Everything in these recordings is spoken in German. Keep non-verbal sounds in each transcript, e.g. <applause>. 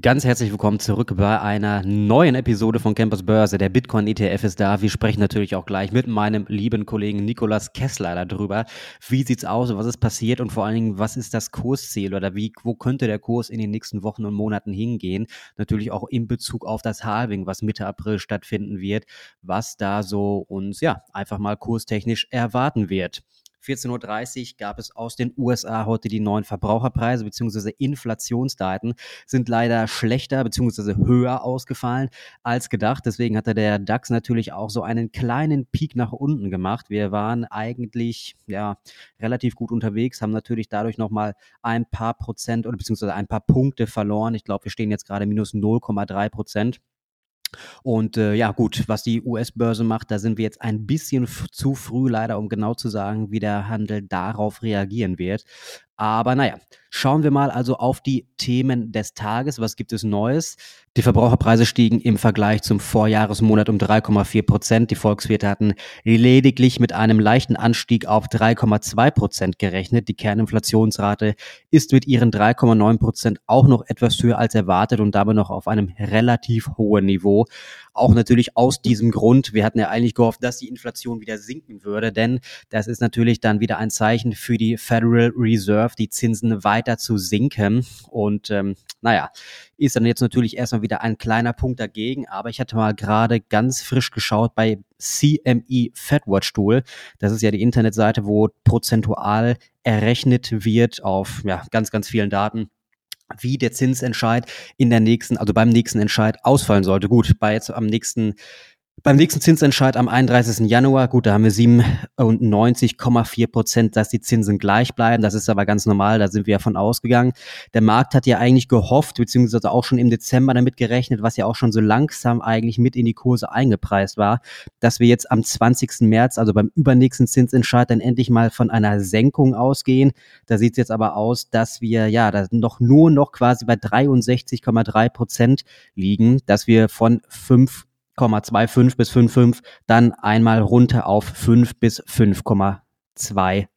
Ganz herzlich willkommen zurück bei einer neuen Episode von Campus Börse. Der Bitcoin ETF ist da. Wir sprechen natürlich auch gleich mit meinem lieben Kollegen Nikolas Kessler darüber. Wie sieht's aus? Was ist passiert? Und vor allen Dingen, was ist das Kursziel oder wie, wo könnte der Kurs in den nächsten Wochen und Monaten hingehen? Natürlich auch in Bezug auf das Halving, was Mitte April stattfinden wird, was da so uns, ja, einfach mal kurstechnisch erwarten wird. 14.30 Uhr gab es aus den USA heute die neuen Verbraucherpreise bzw. Inflationsdaten sind leider schlechter bzw. höher ausgefallen als gedacht. Deswegen hatte der DAX natürlich auch so einen kleinen Peak nach unten gemacht. Wir waren eigentlich ja relativ gut unterwegs, haben natürlich dadurch nochmal ein paar Prozent oder beziehungsweise ein paar Punkte verloren. Ich glaube, wir stehen jetzt gerade minus 0,3 Prozent. Und äh, ja, gut, was die US-Börse macht, da sind wir jetzt ein bisschen zu früh leider, um genau zu sagen, wie der Handel darauf reagieren wird. Aber naja, schauen wir mal also auf die Themen des Tages. Was gibt es Neues? Die Verbraucherpreise stiegen im Vergleich zum Vorjahresmonat um 3,4 Prozent. Die Volkswirte hatten lediglich mit einem leichten Anstieg auf 3,2 Prozent gerechnet. Die Kerninflationsrate ist mit ihren 3,9 Prozent auch noch etwas höher als erwartet und dabei noch auf einem relativ hohen Niveau. Auch natürlich aus diesem Grund. Wir hatten ja eigentlich gehofft, dass die Inflation wieder sinken würde, denn das ist natürlich dann wieder ein Zeichen für die Federal Reserve, die Zinsen weiter zu sinken. Und ähm, naja, ist dann jetzt natürlich erstmal wieder ein kleiner Punkt dagegen. Aber ich hatte mal gerade ganz frisch geschaut bei CME FedWatch Tool. Das ist ja die Internetseite, wo prozentual errechnet wird auf ja, ganz, ganz vielen Daten wie der Zinsentscheid in der nächsten, also beim nächsten Entscheid ausfallen sollte. Gut, bei jetzt am nächsten beim nächsten Zinsentscheid am 31. Januar, gut, da haben wir 97,4 Prozent, dass die Zinsen gleich bleiben. Das ist aber ganz normal, da sind wir ja von ausgegangen. Der Markt hat ja eigentlich gehofft, beziehungsweise auch schon im Dezember damit gerechnet, was ja auch schon so langsam eigentlich mit in die Kurse eingepreist war, dass wir jetzt am 20. März, also beim übernächsten Zinsentscheid, dann endlich mal von einer Senkung ausgehen. Da sieht es jetzt aber aus, dass wir ja da noch nur noch quasi bei 63,3 Prozent liegen, dass wir von 5 5,25 bis 5,5, dann einmal runter auf 5 bis 5,25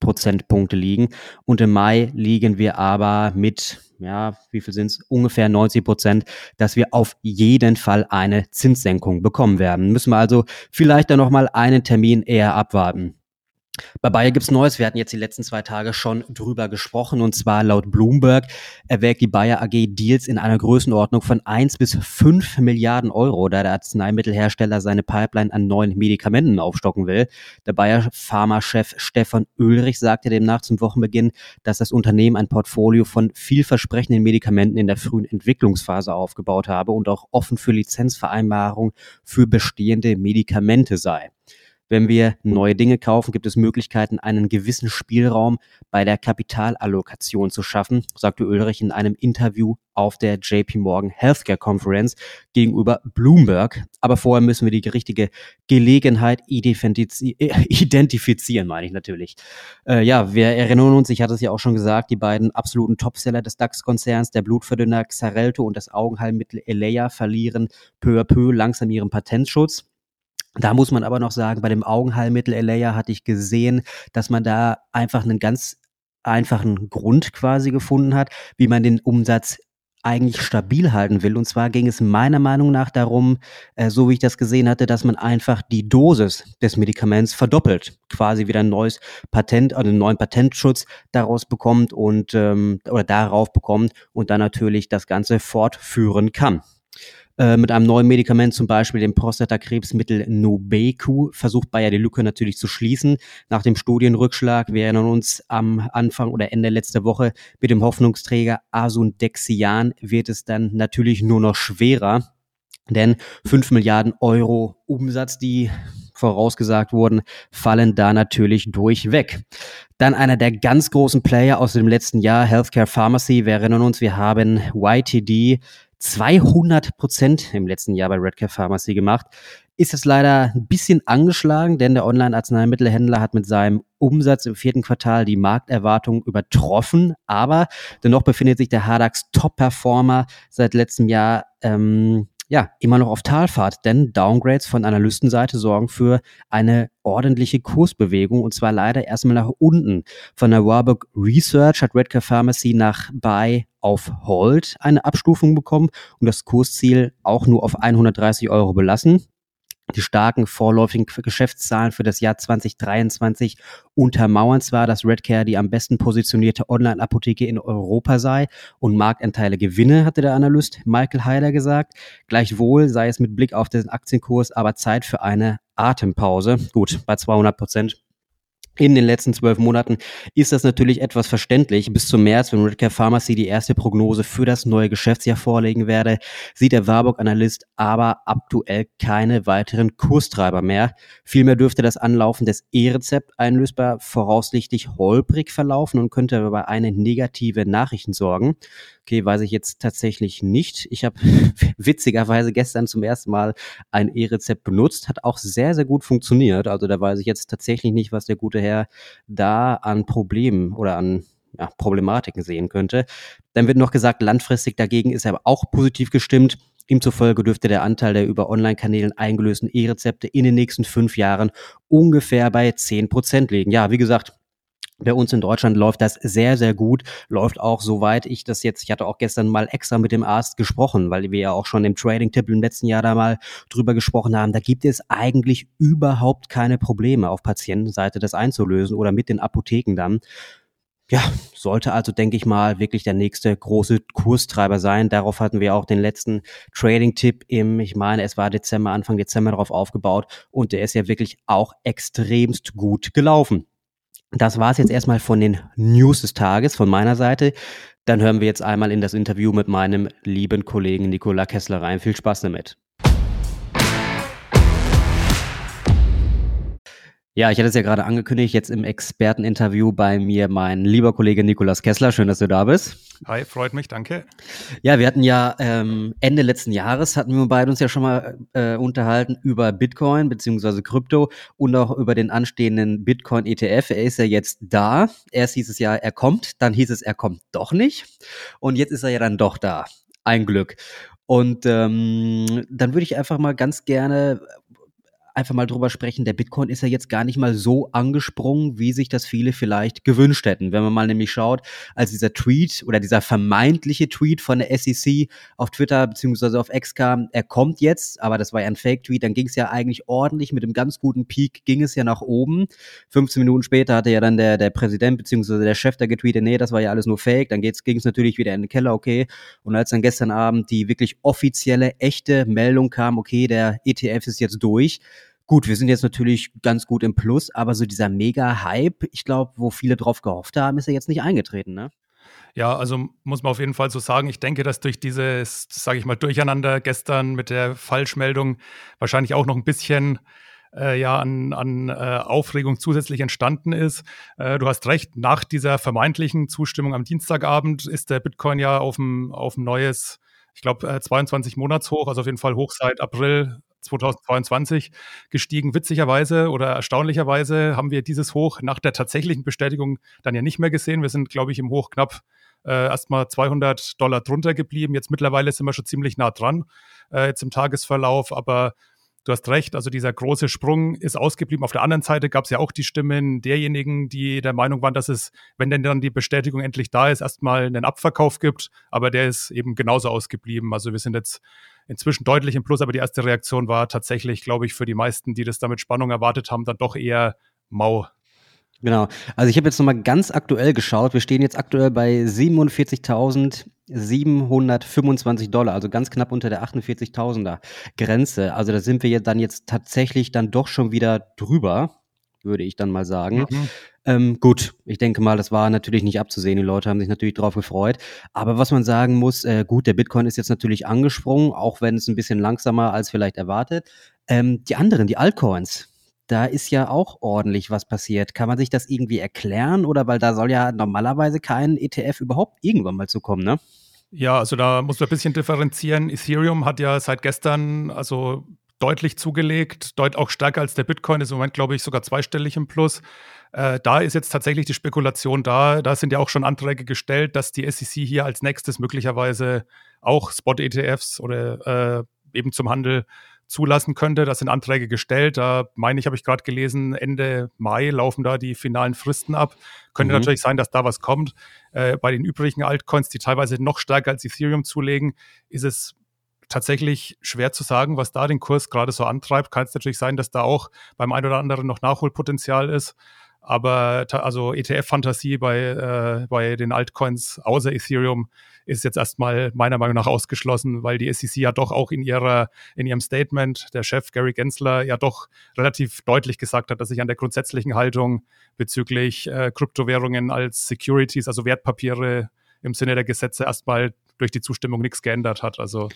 Prozentpunkte liegen. Und im Mai liegen wir aber mit, ja, wie viel sind es? Ungefähr 90 Prozent, dass wir auf jeden Fall eine Zinssenkung bekommen werden. Müssen wir also vielleicht dann nochmal einen Termin eher abwarten. Bei Bayer gibt's Neues. Wir hatten jetzt die letzten zwei Tage schon drüber gesprochen. Und zwar laut Bloomberg erwägt die Bayer AG Deals in einer Größenordnung von 1 bis 5 Milliarden Euro, da der Arzneimittelhersteller seine Pipeline an neuen Medikamenten aufstocken will. Der Bayer Pharma-Chef Stefan Ulrich sagte demnach zum Wochenbeginn, dass das Unternehmen ein Portfolio von vielversprechenden Medikamenten in der frühen Entwicklungsphase aufgebaut habe und auch offen für Lizenzvereinbarungen für bestehende Medikamente sei. Wenn wir neue Dinge kaufen, gibt es Möglichkeiten, einen gewissen Spielraum bei der Kapitalallokation zu schaffen, sagte Ulrich in einem Interview auf der JP Morgan Healthcare Conference gegenüber Bloomberg. Aber vorher müssen wir die richtige Gelegenheit identifizieren, meine ich natürlich. Äh, ja, wir erinnern uns, ich hatte es ja auch schon gesagt, die beiden absoluten Topseller des DAX-Konzerns, der Blutverdünner Xarelto und das Augenheilmittel Eleia, verlieren peu à peu langsam ihren Patentschutz. Da muss man aber noch sagen, bei dem Augenheilmittel Eleia hatte ich gesehen, dass man da einfach einen ganz einfachen Grund quasi gefunden hat, wie man den Umsatz eigentlich stabil halten will. Und zwar ging es meiner Meinung nach darum, äh, so wie ich das gesehen hatte, dass man einfach die Dosis des Medikaments verdoppelt, quasi wieder ein neues Patent, also einen neuen Patentschutz daraus bekommt und ähm, oder darauf bekommt und dann natürlich das Ganze fortführen kann. Äh, mit einem neuen Medikament, zum Beispiel dem Prostatakrebsmittel Nobeku, versucht Bayer die Lücke natürlich zu schließen. Nach dem Studienrückschlag, wir erinnern uns am Anfang oder Ende letzter Woche mit dem Hoffnungsträger Asundexian, wird es dann natürlich nur noch schwerer. Denn 5 Milliarden Euro Umsatz, die vorausgesagt wurden, fallen da natürlich durchweg. Dann einer der ganz großen Player aus dem letzten Jahr, Healthcare Pharmacy. Wir erinnern uns, wir haben YTD 200 Prozent im letzten Jahr bei Redcare Pharmacy gemacht. Ist es leider ein bisschen angeschlagen, denn der Online-Arzneimittelhändler hat mit seinem Umsatz im vierten Quartal die Markterwartung übertroffen. Aber dennoch befindet sich der Hardax Top-Performer seit letztem Jahr ähm, ja, immer noch auf Talfahrt, denn Downgrades von Analystenseite sorgen für eine ordentliche Kursbewegung und zwar leider erstmal nach unten. Von der Warburg Research hat Redcar Pharmacy nach Buy auf Hold eine Abstufung bekommen und das Kursziel auch nur auf 130 Euro belassen die starken vorläufigen Geschäftszahlen für das Jahr 2023 untermauern zwar, dass Redcare die am besten positionierte Online-Apotheke in Europa sei und Marktanteile gewinne, hatte der Analyst Michael Heider gesagt. Gleichwohl sei es mit Blick auf den Aktienkurs aber Zeit für eine Atempause. Gut, bei 200 Prozent in den letzten zwölf Monaten ist das natürlich etwas verständlich. Bis zum März, wenn Redcare Pharmacy die erste Prognose für das neue Geschäftsjahr vorlegen werde, sieht der Warburg-Analyst aber aktuell keine weiteren Kurstreiber mehr. Vielmehr dürfte das Anlaufen des E-Rezept einlösbar voraussichtlich holprig verlaufen und könnte aber eine negative Nachrichten sorgen. Okay, weiß ich jetzt tatsächlich nicht. Ich habe <laughs> witzigerweise gestern zum ersten Mal ein E-Rezept benutzt, hat auch sehr, sehr gut funktioniert. Also da weiß ich jetzt tatsächlich nicht, was der gute Herr da an Problemen oder an ja, Problematiken sehen könnte. Dann wird noch gesagt, langfristig dagegen ist er auch positiv gestimmt. Ihm zufolge dürfte der Anteil der über Online-Kanälen eingelösten E-Rezepte in den nächsten fünf Jahren ungefähr bei zehn Prozent liegen. Ja, wie gesagt, bei uns in Deutschland läuft das sehr, sehr gut. Läuft auch soweit ich das jetzt, ich hatte auch gestern mal extra mit dem Arzt gesprochen, weil wir ja auch schon im Trading-Tipp im letzten Jahr da mal drüber gesprochen haben. Da gibt es eigentlich überhaupt keine Probleme auf Patientenseite das einzulösen oder mit den Apotheken dann. Ja, sollte also, denke ich mal, wirklich der nächste große Kurstreiber sein. Darauf hatten wir auch den letzten Trading-Tipp im, ich meine, es war Dezember, Anfang Dezember darauf aufgebaut und der ist ja wirklich auch extremst gut gelaufen. Das war es jetzt erstmal von den News des Tages von meiner Seite. Dann hören wir jetzt einmal in das Interview mit meinem lieben Kollegen Nikola Kessler rein. Viel Spaß damit. Ja, ich hatte es ja gerade angekündigt, jetzt im Experteninterview bei mir mein lieber Kollege Nikolas Kessler. Schön, dass du da bist. Hi, freut mich, danke. Ja, wir hatten ja ähm, Ende letzten Jahres hatten wir beide uns ja schon mal äh, unterhalten über Bitcoin beziehungsweise Krypto und auch über den anstehenden Bitcoin ETF. Er ist ja jetzt da. Erst hieß es ja, er kommt, dann hieß es, er kommt doch nicht. Und jetzt ist er ja dann doch da. Ein Glück. Und ähm, dann würde ich einfach mal ganz gerne einfach mal drüber sprechen, der Bitcoin ist ja jetzt gar nicht mal so angesprungen, wie sich das viele vielleicht gewünscht hätten. Wenn man mal nämlich schaut, als dieser Tweet oder dieser vermeintliche Tweet von der SEC auf Twitter beziehungsweise auf X kam, er kommt jetzt, aber das war ja ein Fake-Tweet, dann ging es ja eigentlich ordentlich mit einem ganz guten Peak, ging es ja nach oben. 15 Minuten später hatte ja dann der, der Präsident beziehungsweise der Chef da getweetet, nee, das war ja alles nur Fake, dann ging es natürlich wieder in den Keller, okay. Und als dann gestern Abend die wirklich offizielle, echte Meldung kam, okay, der ETF ist jetzt durch, Gut, wir sind jetzt natürlich ganz gut im Plus, aber so dieser Mega-Hype, ich glaube, wo viele drauf gehofft haben, ist ja jetzt nicht eingetreten, ne? Ja, also muss man auf jeden Fall so sagen. Ich denke, dass durch dieses, sage ich mal, Durcheinander gestern mit der Falschmeldung wahrscheinlich auch noch ein bisschen äh, ja an, an äh, Aufregung zusätzlich entstanden ist. Äh, du hast recht, nach dieser vermeintlichen Zustimmung am Dienstagabend ist der Bitcoin ja auf ein neues, ich glaube, 22 Monatshoch, also auf jeden Fall hoch seit April 2022 gestiegen. Witzigerweise oder erstaunlicherweise haben wir dieses Hoch nach der tatsächlichen Bestätigung dann ja nicht mehr gesehen. Wir sind, glaube ich, im Hoch knapp äh, erstmal 200 Dollar drunter geblieben. Jetzt mittlerweile sind wir schon ziemlich nah dran, äh, jetzt im Tagesverlauf, aber Du hast recht, also dieser große Sprung ist ausgeblieben. Auf der anderen Seite gab es ja auch die Stimmen derjenigen, die der Meinung waren, dass es, wenn denn dann die Bestätigung endlich da ist, erstmal einen Abverkauf gibt. Aber der ist eben genauso ausgeblieben. Also wir sind jetzt inzwischen deutlich im Plus, aber die erste Reaktion war tatsächlich, glaube ich, für die meisten, die das da mit Spannung erwartet haben, dann doch eher mau. Genau. Also ich habe jetzt nochmal ganz aktuell geschaut. Wir stehen jetzt aktuell bei 47.725 Dollar, also ganz knapp unter der 48.000er Grenze. Also da sind wir dann jetzt tatsächlich dann doch schon wieder drüber, würde ich dann mal sagen. Mhm. Ähm, gut, ich denke mal, das war natürlich nicht abzusehen. Die Leute haben sich natürlich drauf gefreut. Aber was man sagen muss, äh, gut, der Bitcoin ist jetzt natürlich angesprungen, auch wenn es ein bisschen langsamer als vielleicht erwartet. Ähm, die anderen, die Altcoins, da ist ja auch ordentlich was passiert. Kann man sich das irgendwie erklären oder weil da soll ja normalerweise kein ETF überhaupt irgendwann mal zu kommen, ne? Ja, also da muss man ein bisschen differenzieren. Ethereum hat ja seit gestern also deutlich zugelegt, deut auch stärker als der Bitcoin, ist im Moment, glaube ich, sogar zweistellig im Plus. Äh, da ist jetzt tatsächlich die Spekulation da. Da sind ja auch schon Anträge gestellt, dass die SEC hier als nächstes möglicherweise auch Spot-ETFs oder äh, eben zum Handel zulassen könnte. Da sind Anträge gestellt. Da meine ich, habe ich gerade gelesen, Ende Mai laufen da die finalen Fristen ab. Könnte mhm. natürlich sein, dass da was kommt. Äh, bei den übrigen Altcoins, die teilweise noch stärker als Ethereum zulegen, ist es tatsächlich schwer zu sagen, was da den Kurs gerade so antreibt. Kann es natürlich sein, dass da auch beim einen oder anderen noch Nachholpotenzial ist. Aber also ETF-Fantasie bei, äh, bei den Altcoins außer Ethereum ist jetzt erstmal meiner Meinung nach ausgeschlossen, weil die SEC ja doch auch in ihrer, in ihrem Statement, der Chef Gary Gensler, ja doch relativ deutlich gesagt hat, dass sich an der grundsätzlichen Haltung bezüglich äh, Kryptowährungen als Securities, also Wertpapiere im Sinne der Gesetze erstmal durch die Zustimmung nichts geändert hat. Also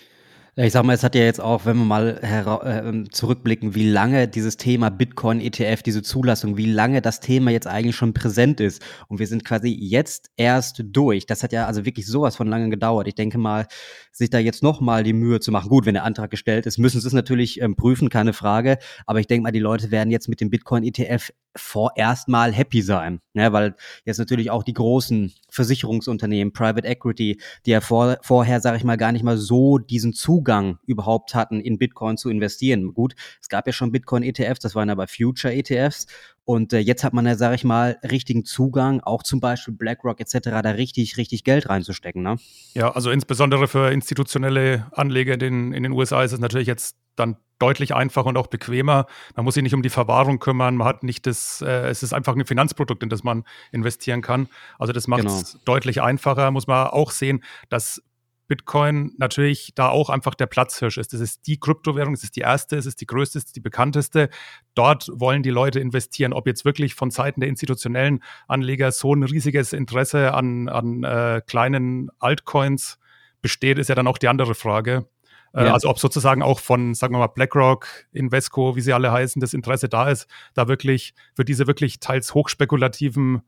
ich sag mal, es hat ja jetzt auch, wenn wir mal äh, zurückblicken, wie lange dieses Thema Bitcoin ETF, diese Zulassung, wie lange das Thema jetzt eigentlich schon präsent ist. Und wir sind quasi jetzt erst durch. Das hat ja also wirklich sowas von lange gedauert. Ich denke mal, sich da jetzt nochmal die Mühe zu machen. Gut, wenn der Antrag gestellt ist, müssen sie es natürlich ähm, prüfen, keine Frage. Aber ich denke mal, die Leute werden jetzt mit dem Bitcoin ETF vorerst mal happy sein, ne? weil jetzt natürlich auch die großen Versicherungsunternehmen, Private Equity, die ja vor, vorher, sage ich mal, gar nicht mal so diesen Zugang überhaupt hatten, in Bitcoin zu investieren. Gut, es gab ja schon Bitcoin-ETFs, das waren aber Future-ETFs und äh, jetzt hat man ja, sage ich mal, richtigen Zugang, auch zum Beispiel BlackRock etc., da richtig, richtig Geld reinzustecken. Ne? Ja, also insbesondere für institutionelle Anleger in den, in den USA ist es natürlich jetzt dann deutlich einfacher und auch bequemer. Man muss sich nicht um die Verwahrung kümmern, man hat nicht das, äh, es ist einfach ein Finanzprodukt, in das man investieren kann. Also das macht es genau. deutlich einfacher, muss man auch sehen, dass Bitcoin natürlich da auch einfach der Platzhirsch ist. Das ist die Kryptowährung, es ist die erste, es ist die größte, es ist die bekannteste. Dort wollen die Leute investieren. Ob jetzt wirklich von Seiten der institutionellen Anleger so ein riesiges Interesse an, an äh, kleinen Altcoins besteht, ist ja dann auch die andere Frage. Äh, ja. Also ob sozusagen auch von, sagen wir mal, BlackRock, Invesco, wie sie alle heißen, das Interesse da ist, da wirklich für diese wirklich teils hochspekulativen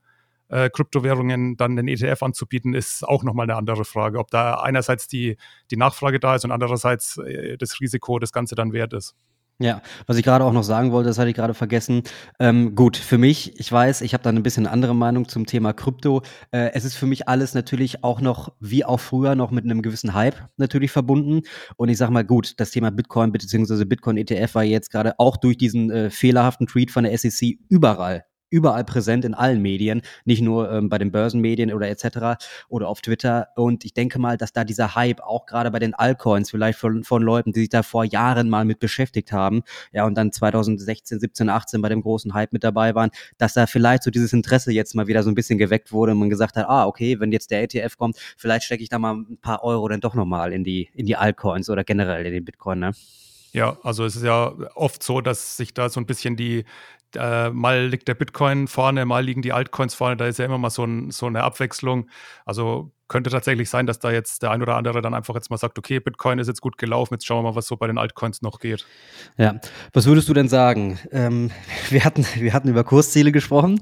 äh, Kryptowährungen dann den ETF anzubieten, ist auch nochmal eine andere Frage. Ob da einerseits die, die Nachfrage da ist und andererseits äh, das Risiko das Ganze dann wert ist. Ja, was ich gerade auch noch sagen wollte, das hatte ich gerade vergessen. Ähm, gut, für mich, ich weiß, ich habe da ein bisschen andere Meinung zum Thema Krypto. Äh, es ist für mich alles natürlich auch noch, wie auch früher, noch mit einem gewissen Hype natürlich verbunden. Und ich sag mal, gut, das Thema Bitcoin bzw. Bitcoin ETF war jetzt gerade auch durch diesen äh, fehlerhaften Tweet von der SEC überall überall präsent in allen Medien, nicht nur ähm, bei den Börsenmedien oder etc. oder auf Twitter. Und ich denke mal, dass da dieser Hype auch gerade bei den Altcoins vielleicht von, von Leuten, die sich da vor Jahren mal mit beschäftigt haben, ja, und dann 2016, 17, 18 bei dem großen Hype mit dabei waren, dass da vielleicht so dieses Interesse jetzt mal wieder so ein bisschen geweckt wurde und man gesagt hat, ah, okay, wenn jetzt der ETF kommt, vielleicht stecke ich da mal ein paar Euro dann doch nochmal in die, in die Altcoins oder generell in den Bitcoin, ne? Ja, also es ist ja oft so, dass sich da so ein bisschen die, äh, mal liegt der Bitcoin vorne, mal liegen die Altcoins vorne, da ist ja immer mal so, ein, so eine Abwechslung. Also könnte tatsächlich sein, dass da jetzt der ein oder andere dann einfach jetzt mal sagt, okay, Bitcoin ist jetzt gut gelaufen, jetzt schauen wir mal, was so bei den Altcoins noch geht. Ja, was würdest du denn sagen? Ähm, <laughs> wir, hatten, wir hatten über Kursziele gesprochen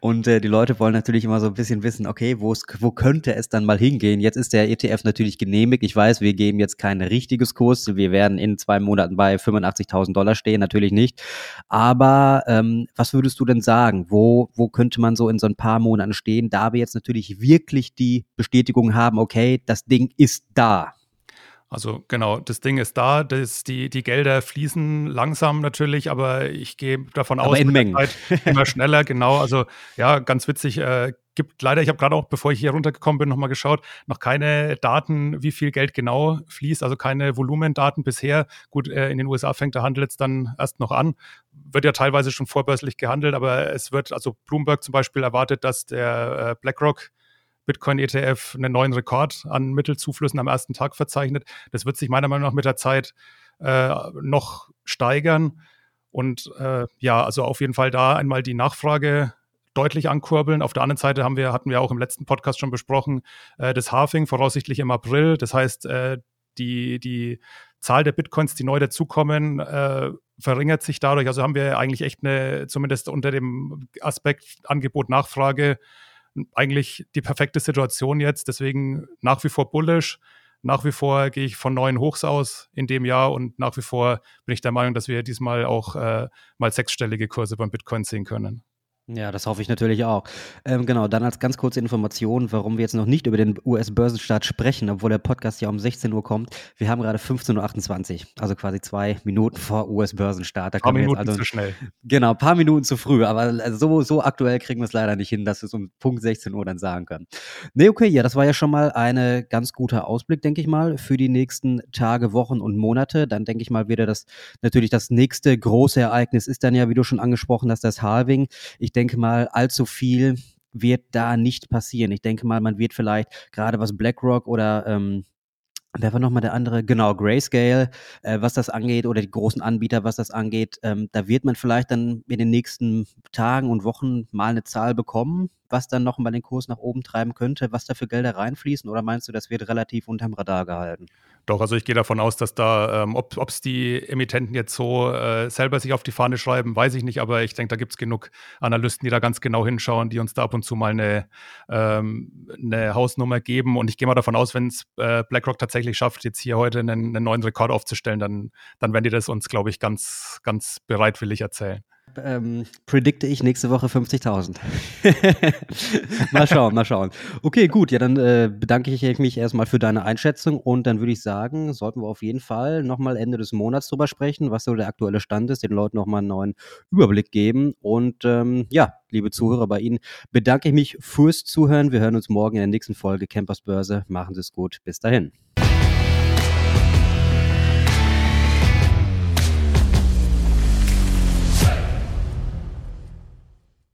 und äh, die Leute wollen natürlich immer so ein bisschen wissen, okay, wo könnte es dann mal hingehen? Jetzt ist der ETF natürlich genehmigt. Ich weiß, wir geben jetzt kein richtiges Kurs. Wir werden in zwei Monaten bei 85.000 Dollar stehen, natürlich nicht. Aber ähm, was würdest du denn sagen? Wo, wo könnte man so in so ein paar Monaten stehen, da wir jetzt natürlich wirklich die Bestätigung Bestätigung haben, okay, das Ding ist da. Also genau, das Ding ist da, das, die, die Gelder fließen langsam natürlich, aber ich gehe davon aber aus, in Mengen. immer schneller, genau. Also ja, ganz witzig, äh, gibt leider, ich habe gerade auch, bevor ich hier runtergekommen bin, nochmal geschaut, noch keine Daten, wie viel Geld genau fließt, also keine Volumendaten bisher. Gut, äh, in den USA fängt der Handel jetzt dann erst noch an. Wird ja teilweise schon vorbörslich gehandelt, aber es wird, also Bloomberg zum Beispiel erwartet, dass der äh, BlackRock Bitcoin-ETF einen neuen Rekord an Mittelzuflüssen am ersten Tag verzeichnet. Das wird sich meiner Meinung nach mit der Zeit äh, noch steigern. Und äh, ja, also auf jeden Fall da einmal die Nachfrage deutlich ankurbeln. Auf der anderen Seite haben wir, hatten wir auch im letzten Podcast schon besprochen, äh, das Halving voraussichtlich im April. Das heißt, äh, die, die Zahl der Bitcoins, die neu dazukommen, äh, verringert sich dadurch. Also haben wir eigentlich echt eine, zumindest unter dem Aspekt Angebot-Nachfrage, eigentlich die perfekte Situation jetzt. Deswegen nach wie vor bullish. Nach wie vor gehe ich von neuen Hochs aus in dem Jahr und nach wie vor bin ich der Meinung, dass wir diesmal auch äh, mal sechsstellige Kurse beim Bitcoin sehen können. Ja, das hoffe ich natürlich auch. Ähm, genau, dann als ganz kurze Information, warum wir jetzt noch nicht über den US-Börsenstart sprechen, obwohl der Podcast ja um 16 Uhr kommt. Wir haben gerade 15.28 Uhr, also quasi zwei Minuten vor US-Börsenstart. Ein paar Minuten also, zu schnell. Genau, ein paar Minuten zu früh, aber so, so aktuell kriegen wir es leider nicht hin, dass wir es um Punkt 16 Uhr dann sagen können. Nee, okay, ja, das war ja schon mal ein ganz guter Ausblick, denke ich mal, für die nächsten Tage, Wochen und Monate. Dann denke ich mal wieder, dass natürlich das nächste große Ereignis ist dann ja, wie du schon angesprochen hast, das Halving. Ich denke mal, allzu viel wird da nicht passieren. Ich denke mal, man wird vielleicht gerade was BlackRock oder ähm, Wer war nochmal der andere? Genau, Grayscale, äh, was das angeht, oder die großen Anbieter, was das angeht. Ähm, da wird man vielleicht dann in den nächsten Tagen und Wochen mal eine Zahl bekommen, was dann noch mal den Kurs nach oben treiben könnte, was da für Gelder reinfließen? Oder meinst du, das wird relativ unterm Radar gehalten? Doch, also ich gehe davon aus, dass da, ähm, ob es die Emittenten jetzt so äh, selber sich auf die Fahne schreiben, weiß ich nicht, aber ich denke, da gibt es genug Analysten, die da ganz genau hinschauen, die uns da ab und zu mal eine, ähm, eine Hausnummer geben. Und ich gehe mal davon aus, wenn es äh, BlackRock tatsächlich schafft, jetzt hier heute einen, einen neuen Rekord aufzustellen, dann, dann werden die das uns, glaube ich, ganz, ganz bereitwillig erzählen ähm, predikte ich nächste Woche 50.000. <laughs> mal schauen, mal schauen. Okay, gut, ja, dann äh, bedanke ich mich erstmal für deine Einschätzung und dann würde ich sagen, sollten wir auf jeden Fall nochmal Ende des Monats drüber sprechen, was so der aktuelle Stand ist, den Leuten nochmal einen neuen Überblick geben. Und ähm, ja, liebe Zuhörer, bei Ihnen bedanke ich mich fürs Zuhören. Wir hören uns morgen in der nächsten Folge Campers Börse. Machen Sie es gut. Bis dahin.